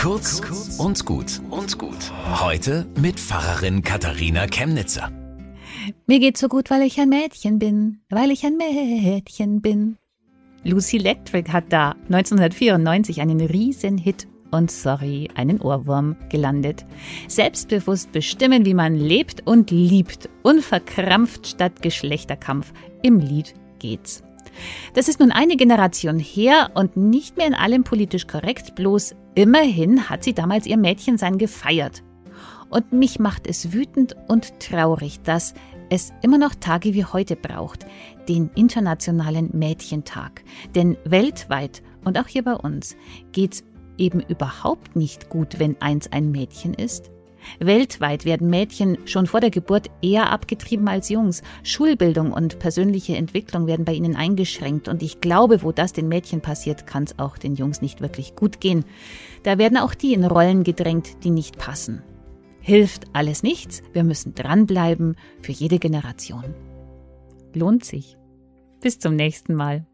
Kurz und gut und gut. Heute mit Pfarrerin Katharina Chemnitzer. Mir geht's so gut, weil ich ein Mädchen bin, weil ich ein Mädchen bin. Lucy Electric hat da 1994 einen Riesenhit und sorry, einen Ohrwurm gelandet. Selbstbewusst bestimmen, wie man lebt und liebt, unverkrampft statt Geschlechterkampf. Im Lied geht's. Das ist nun eine Generation her und nicht mehr in allem politisch korrekt, bloß immerhin hat sie damals ihr Mädchensein gefeiert. Und mich macht es wütend und traurig, dass es immer noch Tage wie heute braucht, den Internationalen Mädchentag. Denn weltweit und auch hier bei uns geht's eben überhaupt nicht gut, wenn eins ein Mädchen ist. Weltweit werden Mädchen schon vor der Geburt eher abgetrieben als Jungs. Schulbildung und persönliche Entwicklung werden bei ihnen eingeschränkt. Und ich glaube, wo das den Mädchen passiert, kann es auch den Jungs nicht wirklich gut gehen. Da werden auch die in Rollen gedrängt, die nicht passen. Hilft alles nichts. Wir müssen dranbleiben für jede Generation. Lohnt sich. Bis zum nächsten Mal.